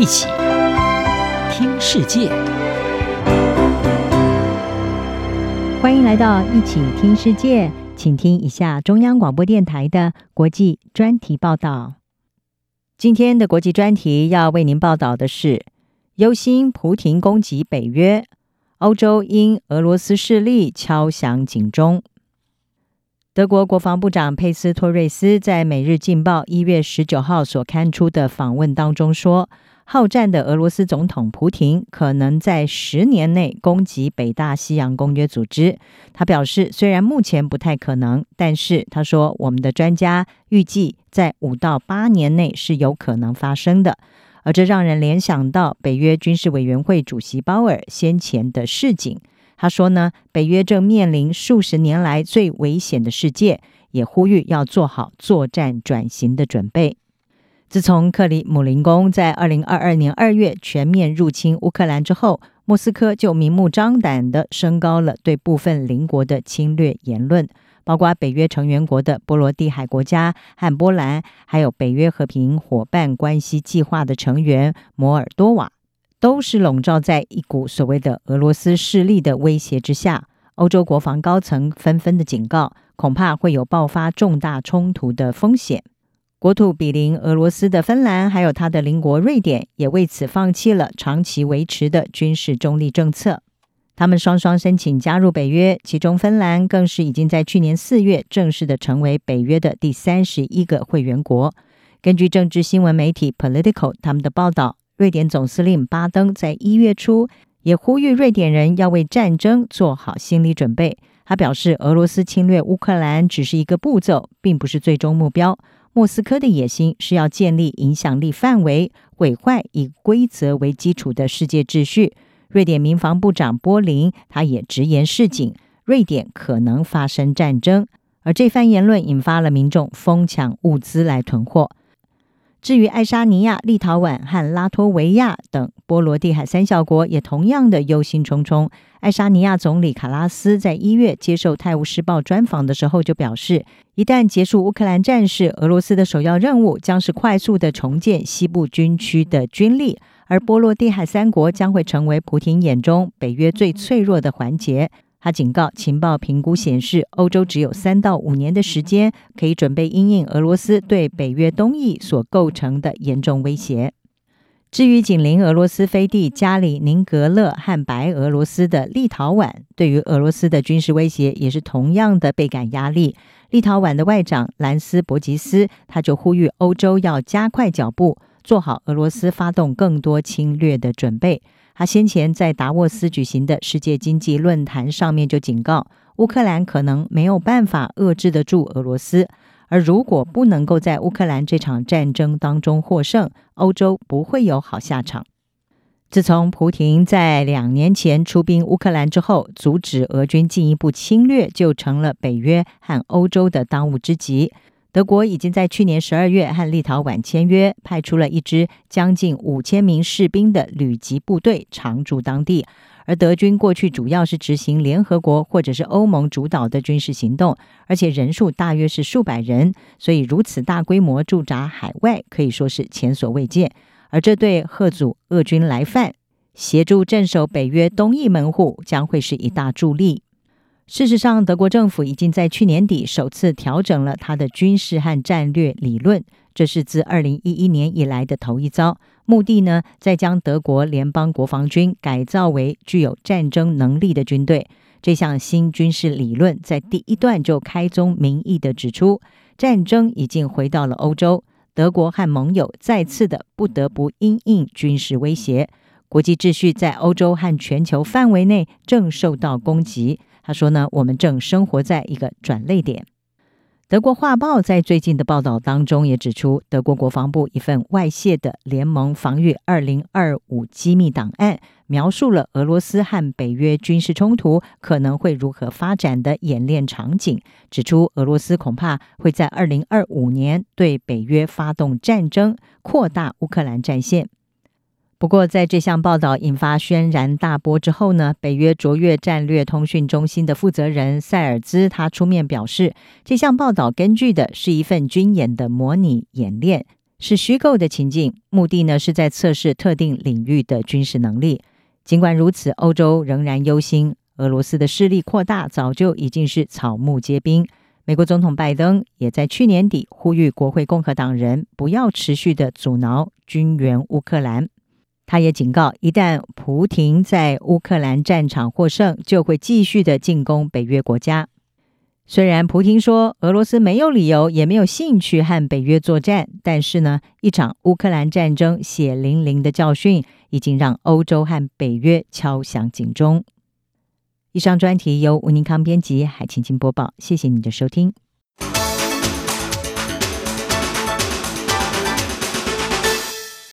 一起听世界，欢迎来到一起听世界，请听一下中央广播电台的国际专题报道。今天的国际专题要为您报道的是：忧心普亭攻击北约，欧洲因俄罗斯势力敲响警钟。德国国防部长佩斯托瑞斯在《每日镜报》一月十九号所刊出的访问当中说，好战的俄罗斯总统普廷可能在十年内攻击北大西洋公约组织。他表示，虽然目前不太可能，但是他说，我们的专家预计在五到八年内是有可能发生的。而这让人联想到北约军事委员会主席鲍尔先前的示警。他说呢，北约正面临数十年来最危险的世界，也呼吁要做好作战转型的准备。自从克里姆林宫在二零二二年二月全面入侵乌克兰之后，莫斯科就明目张胆地升高了对部分邻国的侵略言论，包括北约成员国的波罗的海国家和波兰，还有北约和平伙伴关系计划的成员摩尔多瓦。都是笼罩在一股所谓的俄罗斯势力的威胁之下。欧洲国防高层纷纷的警告，恐怕会有爆发重大冲突的风险。国土毗邻俄罗斯的芬兰，还有他的邻国瑞典，也为此放弃了长期维持的军事中立政策。他们双双申请加入北约，其中芬兰更是已经在去年四月正式的成为北约的第三十一个会员国。根据政治新闻媒体 Political 他们的报道。瑞典总司令巴登在一月初也呼吁瑞典人要为战争做好心理准备。他表示，俄罗斯侵略乌克兰只是一个步骤，并不是最终目标。莫斯科的野心是要建立影响力范围，毁坏以规则为基础的世界秩序。瑞典民防部长波林他也直言示警，瑞典可能发生战争。而这番言论引发了民众疯抢物资来囤货。至于爱沙尼亚、立陶宛和拉脱维亚等波罗的海三小国，也同样的忧心忡忡。爱沙尼亚总理卡拉斯在一月接受《泰晤士报》专访的时候就表示，一旦结束乌克兰战事，俄罗斯的首要任务将是快速的重建西部军区的军力，而波罗的海三国将会成为普京眼中北约最脆弱的环节。他警告，情报评估显示，欧洲只有三到五年的时间可以准备因应俄罗斯对北约东翼所构成的严重威胁。至于紧邻俄罗斯飞地加里宁格勒和白俄罗斯的立陶宛，对于俄罗斯的军事威胁也是同样的倍感压力。立陶宛的外长兰斯伯吉斯他就呼吁欧洲要加快脚步，做好俄罗斯发动更多侵略的准备。他先前在达沃斯举行的世界经济论坛上面就警告，乌克兰可能没有办法遏制得住俄罗斯，而如果不能够在乌克兰这场战争当中获胜，欧洲不会有好下场。自从普亭在两年前出兵乌克兰之后，阻止俄军进一步侵略，就成了北约和欧洲的当务之急。德国已经在去年十二月和立陶宛签约，派出了一支将近五千名士兵的旅级部队常驻当地。而德军过去主要是执行联合国或者是欧盟主导的军事行动，而且人数大约是数百人，所以如此大规模驻扎海外可以说是前所未见。而这对吓阻俄军来犯、协助镇守北约东翼门户将会是一大助力。事实上，德国政府已经在去年底首次调整了它的军事和战略理论，这是自二零一一年以来的头一遭。目的呢，在将德国联邦国防军改造为具有战争能力的军队。这项新军事理论在第一段就开宗明义地指出，战争已经回到了欧洲，德国和盟友再次的不得不因应军事威胁，国际秩序在欧洲和全球范围内正受到攻击。他说呢，我们正生活在一个转捩点。德国画报在最近的报道当中也指出，德国国防部一份外泄的联盟防御二零二五机密档案，描述了俄罗斯和北约军事冲突可能会如何发展的演练场景，指出俄罗斯恐怕会在二零二五年对北约发动战争，扩大乌克兰战线。不过，在这项报道引发轩然大波之后呢，北约卓越战略通讯中心的负责人塞尔兹他出面表示，这项报道根据的是一份军演的模拟演练，是虚构的情境，目的呢是在测试特定领域的军事能力。尽管如此，欧洲仍然忧心俄罗斯的势力扩大，早就已经是草木皆兵。美国总统拜登也在去年底呼吁国会共和党人不要持续的阻挠军援乌克兰。他也警告，一旦普廷在乌克兰战场获胜，就会继续的进攻北约国家。虽然普廷说俄罗斯没有理由也没有兴趣和北约作战，但是呢，一场乌克兰战争血淋淋的教训已经让欧洲和北约敲响警钟。以上专题由吴宁康编辑，海清清播报，谢谢你的收听。